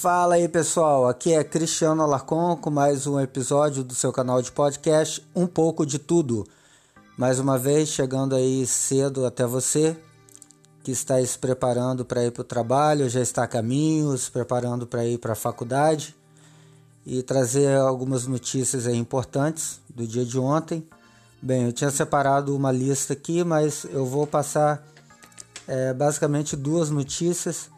Fala aí pessoal, aqui é Cristiano Alarcon com mais um episódio do seu canal de podcast Um pouco de tudo. Mais uma vez chegando aí cedo até você que está se preparando para ir para o trabalho, já está a caminho, se preparando para ir para a faculdade e trazer algumas notícias importantes do dia de ontem. Bem, eu tinha separado uma lista aqui, mas eu vou passar é, basicamente duas notícias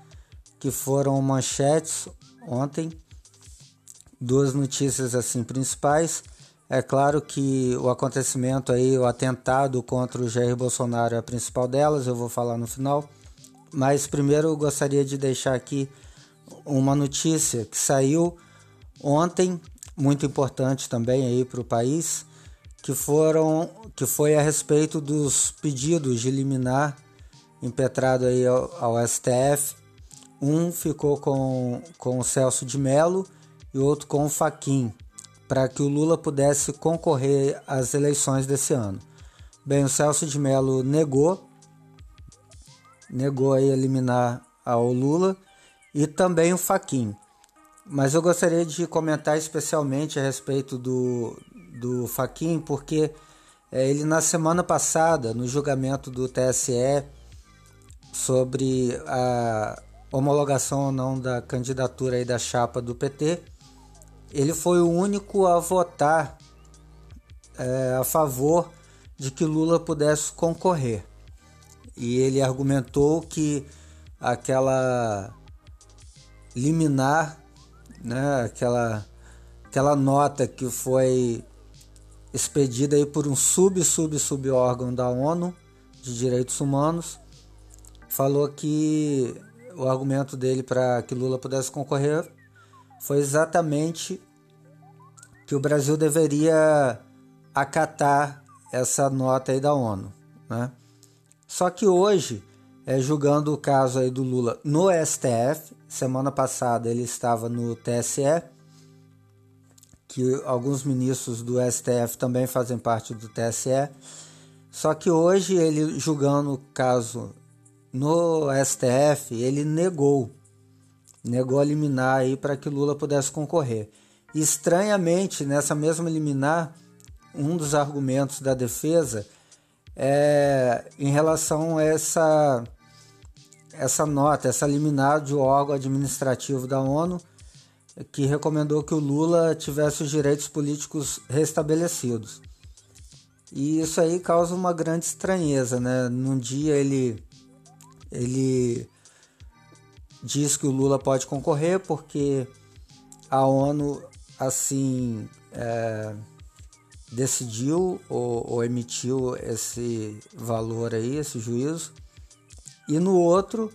que foram manchetes ontem. Duas notícias assim principais. É claro que o acontecimento aí, o atentado contra o Jair Bolsonaro é a principal delas, eu vou falar no final. Mas primeiro eu gostaria de deixar aqui uma notícia que saiu ontem, muito importante também aí para o país, que foram que foi a respeito dos pedidos de liminar impetrado aí ao, ao STF um ficou com, com o Celso de Mello e outro com o Faquin, para que o Lula pudesse concorrer às eleições desse ano. Bem, o Celso de Mello negou, negou aí eliminar ao Lula e também o Faquin. Mas eu gostaria de comentar especialmente a respeito do, do Faquin, porque é, ele na semana passada, no julgamento do TSE sobre a homologação ou não da candidatura aí da chapa do PT, ele foi o único a votar é, a favor de que Lula pudesse concorrer. E ele argumentou que aquela liminar, né, aquela, aquela nota que foi expedida aí por um sub-sub-sub órgão da ONU de Direitos Humanos, falou que o argumento dele para que Lula pudesse concorrer foi exatamente que o Brasil deveria acatar essa nota aí da ONU, né? Só que hoje, é, julgando o caso aí do Lula no STF, semana passada ele estava no TSE, que alguns ministros do STF também fazem parte do TSE, só que hoje ele julgando o caso no STF ele negou, negou a liminar aí para que Lula pudesse concorrer. Estranhamente, nessa mesma liminar, um dos argumentos da defesa é em relação a essa essa nota, essa liminar de órgão administrativo da ONU que recomendou que o Lula tivesse os direitos políticos restabelecidos. E isso aí causa uma grande estranheza, né? Num dia ele ele diz que o Lula pode concorrer porque a ONU assim é, decidiu ou, ou, emitiu esse valor aí, esse juízo, e no outro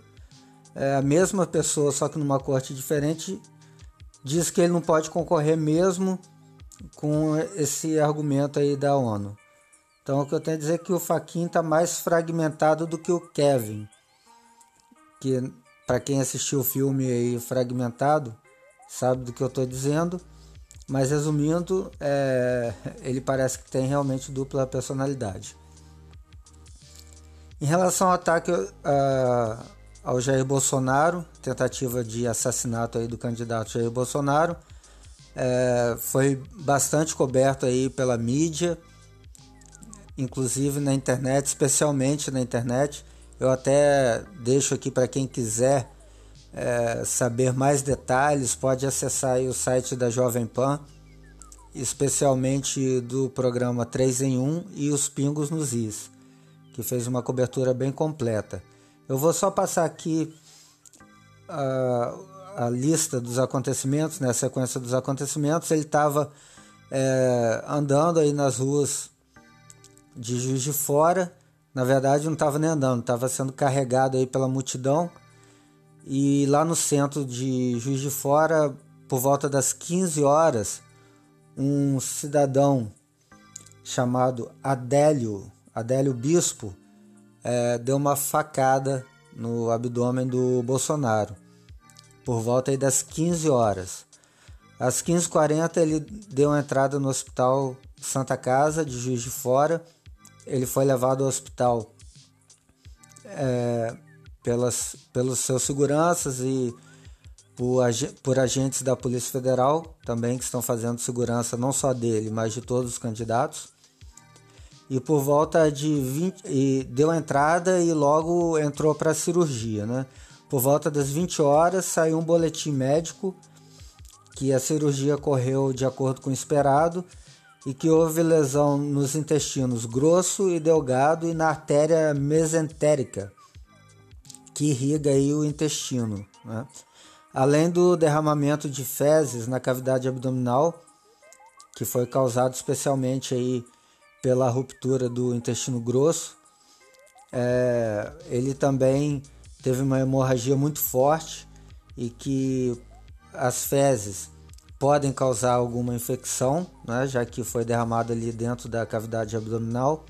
é, a mesma pessoa, só que numa corte diferente, diz que ele não pode concorrer mesmo com esse argumento aí da ONU. Então o que eu tenho a dizer é que o Faquin está mais fragmentado do que o Kevin que para quem assistiu o filme aí fragmentado sabe do que eu estou dizendo, mas resumindo, é, ele parece que tem realmente dupla personalidade. Em relação ao ataque ao Jair Bolsonaro, tentativa de assassinato aí do candidato Jair Bolsonaro, é, foi bastante coberto aí pela mídia, inclusive na internet, especialmente na internet. Eu até deixo aqui para quem quiser é, saber mais detalhes, pode acessar o site da Jovem Pan, especialmente do programa 3 em 1 e os Pingos nos Is, que fez uma cobertura bem completa. Eu vou só passar aqui a, a lista dos acontecimentos, né, a sequência dos acontecimentos. Ele estava é, andando aí nas ruas de Juiz de Fora na verdade, não estava nem andando, estava sendo carregado aí pela multidão. E lá no centro de Juiz de Fora, por volta das 15 horas, um cidadão chamado Adélio, Adélio Bispo, é, deu uma facada no abdômen do Bolsonaro, por volta aí das 15 horas. Às 15h40 ele deu entrada no hospital Santa Casa de Juiz de Fora ele foi levado ao hospital é, pelas, pelos seus seguranças e por, por agentes da Polícia Federal também que estão fazendo segurança não só dele, mas de todos os candidatos. E por volta de 20 e deu entrada e logo entrou para a cirurgia, né? Por volta das 20 horas saiu um boletim médico que a cirurgia correu de acordo com o esperado e que houve lesão nos intestinos grosso e delgado e na artéria mesentérica que irriga aí o intestino, né? além do derramamento de fezes na cavidade abdominal, que foi causado especialmente aí pela ruptura do intestino grosso. É, ele também teve uma hemorragia muito forte e que as fezes podem causar alguma infecção, né, já que foi derramado ali dentro da cavidade abdominal.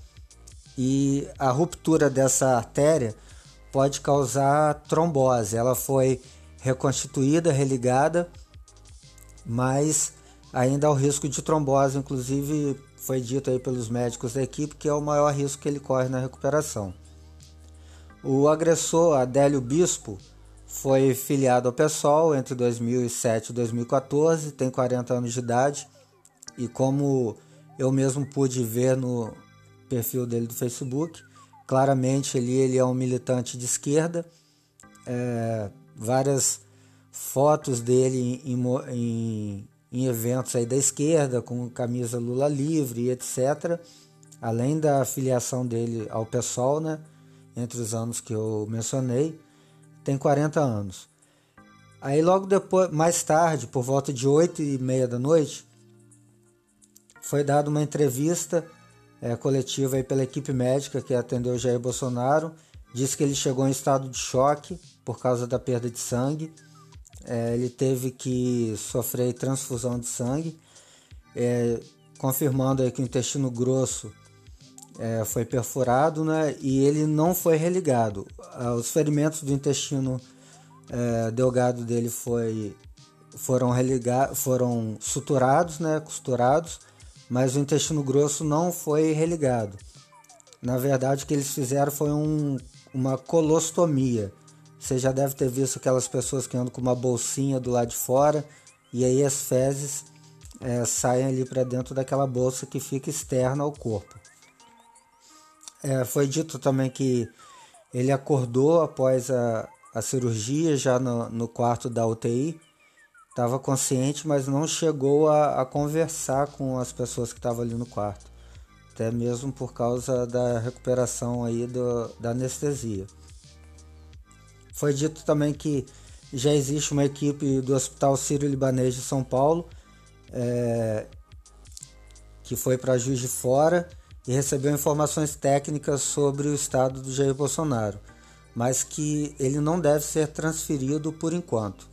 E a ruptura dessa artéria pode causar trombose. Ela foi reconstituída, religada, mas ainda há o risco de trombose, inclusive foi dito aí pelos médicos da equipe que é o maior risco que ele corre na recuperação. O agressor Adélio Bispo foi filiado ao PSOL entre 2007 e 2014, tem 40 anos de idade e como eu mesmo pude ver no perfil dele do Facebook, claramente ele, ele é um militante de esquerda, é, várias fotos dele em, em, em eventos aí da esquerda, com camisa Lula livre, etc. Além da filiação dele ao PSOL, né, entre os anos que eu mencionei, tem 40 anos. Aí logo depois, mais tarde, por volta de 8 e meia da noite, foi dada uma entrevista é, coletiva aí pela equipe médica que atendeu Jair Bolsonaro. Disse que ele chegou em estado de choque por causa da perda de sangue. É, ele teve que sofrer transfusão de sangue, é, confirmando aí que o intestino grosso é, foi perfurado né, e ele não foi religado. Ah, os ferimentos do intestino é, delgado dele foi, foram, religados, foram suturados, né, costurados, mas o intestino grosso não foi religado. Na verdade, o que eles fizeram foi um, uma colostomia você já deve ter visto aquelas pessoas que andam com uma bolsinha do lado de fora e aí as fezes é, saem ali para dentro daquela bolsa que fica externa ao corpo. É, foi dito também que ele acordou após a, a cirurgia, já no, no quarto da UTI, estava consciente, mas não chegou a, a, conversar com as pessoas que estavam ali no quarto, até mesmo por causa da recuperação aí do, da anestesia. Foi dito também que já existe uma equipe do Hospital Sírio-Libanês de São Paulo é, que foi para Juiz de Fora e recebeu informações técnicas sobre o estado do Jair Bolsonaro, mas que ele não deve ser transferido por enquanto.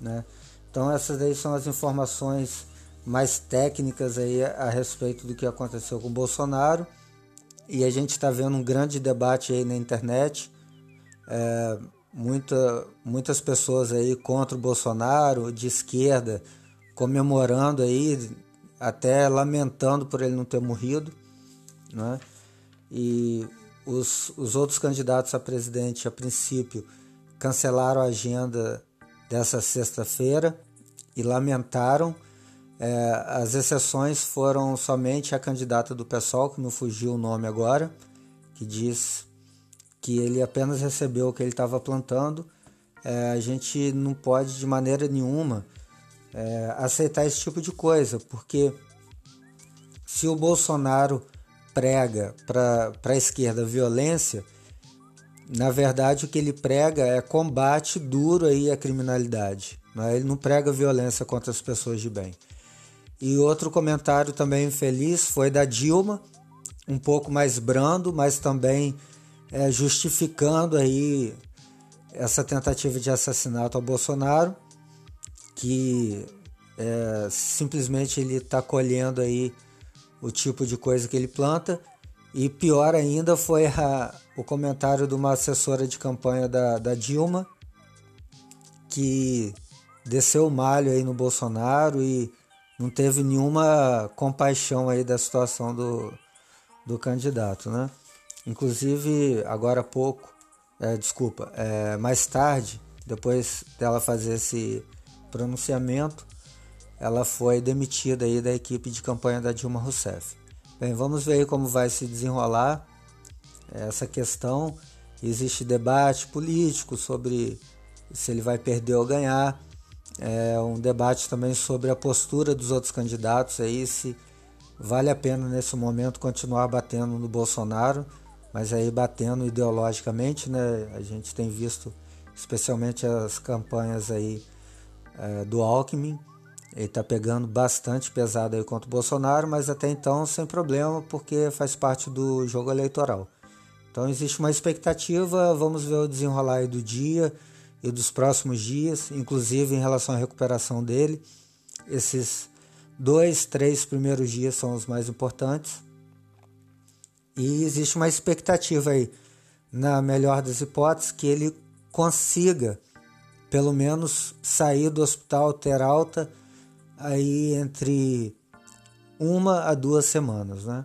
Né? Então essas aí são as informações mais técnicas aí a respeito do que aconteceu com o Bolsonaro e a gente está vendo um grande debate aí na internet. É, muita, muitas pessoas aí contra o Bolsonaro, de esquerda, comemorando aí, até lamentando por ele não ter morrido, né? E os, os outros candidatos a presidente, a princípio, cancelaram a agenda dessa sexta-feira e lamentaram. É, as exceções foram somente a candidata do PSOL, que não fugiu o nome agora, que diz que ele apenas recebeu o que ele estava plantando. É, a gente não pode de maneira nenhuma é, aceitar esse tipo de coisa, porque se o Bolsonaro prega para a esquerda violência, na verdade o que ele prega é combate duro aí à criminalidade. Né? Ele não prega violência contra as pessoas de bem. E outro comentário também infeliz foi da Dilma, um pouco mais brando, mas também é, justificando aí essa tentativa de assassinato ao Bolsonaro, que é, simplesmente ele está colhendo aí o tipo de coisa que ele planta. E pior ainda foi a, o comentário de uma assessora de campanha da, da Dilma, que desceu o malho aí no Bolsonaro e não teve nenhuma compaixão aí da situação do, do candidato, né? Inclusive, agora há pouco, é, desculpa, é, mais tarde, depois dela fazer esse pronunciamento, ela foi demitida aí da equipe de campanha da Dilma Rousseff. Bem, vamos ver como vai se desenrolar essa questão. Existe debate político sobre se ele vai perder ou ganhar. É um debate também sobre a postura dos outros candidatos aí, se vale a pena nesse momento continuar batendo no Bolsonaro, mas aí batendo ideologicamente, né? A gente tem visto especialmente as campanhas aí é, do Alckmin, ele está pegando bastante pesado aí contra o Bolsonaro, mas até então sem problema, porque faz parte do jogo eleitoral. Então existe uma expectativa, vamos ver o desenrolar aí do dia e dos próximos dias, inclusive em relação à recuperação dele. Esses dois, três primeiros dias são os mais importantes. E existe uma expectativa aí, na melhor das hipóteses, que ele consiga pelo menos sair do hospital ter alta aí entre uma a duas semanas, né?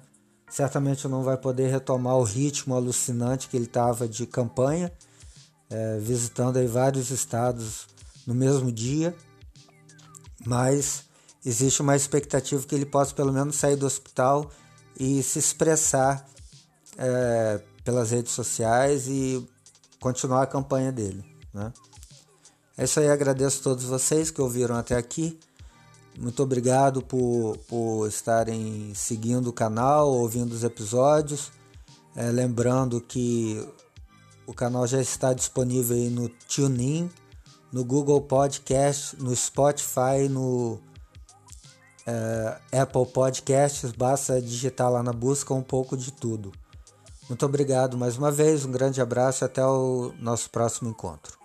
Certamente não vai poder retomar o ritmo alucinante que ele estava de campanha, é, visitando aí vários estados no mesmo dia, mas existe uma expectativa que ele possa pelo menos sair do hospital e se expressar é, pelas redes sociais e continuar a campanha dele. Né? É isso aí, agradeço a todos vocês que ouviram até aqui. Muito obrigado por, por estarem seguindo o canal, ouvindo os episódios. É, lembrando que o canal já está disponível aí no TuneIn, no Google Podcast, no Spotify, no é, Apple Podcasts. Basta digitar lá na busca um pouco de tudo. Muito obrigado mais uma vez, um grande abraço e até o nosso próximo encontro.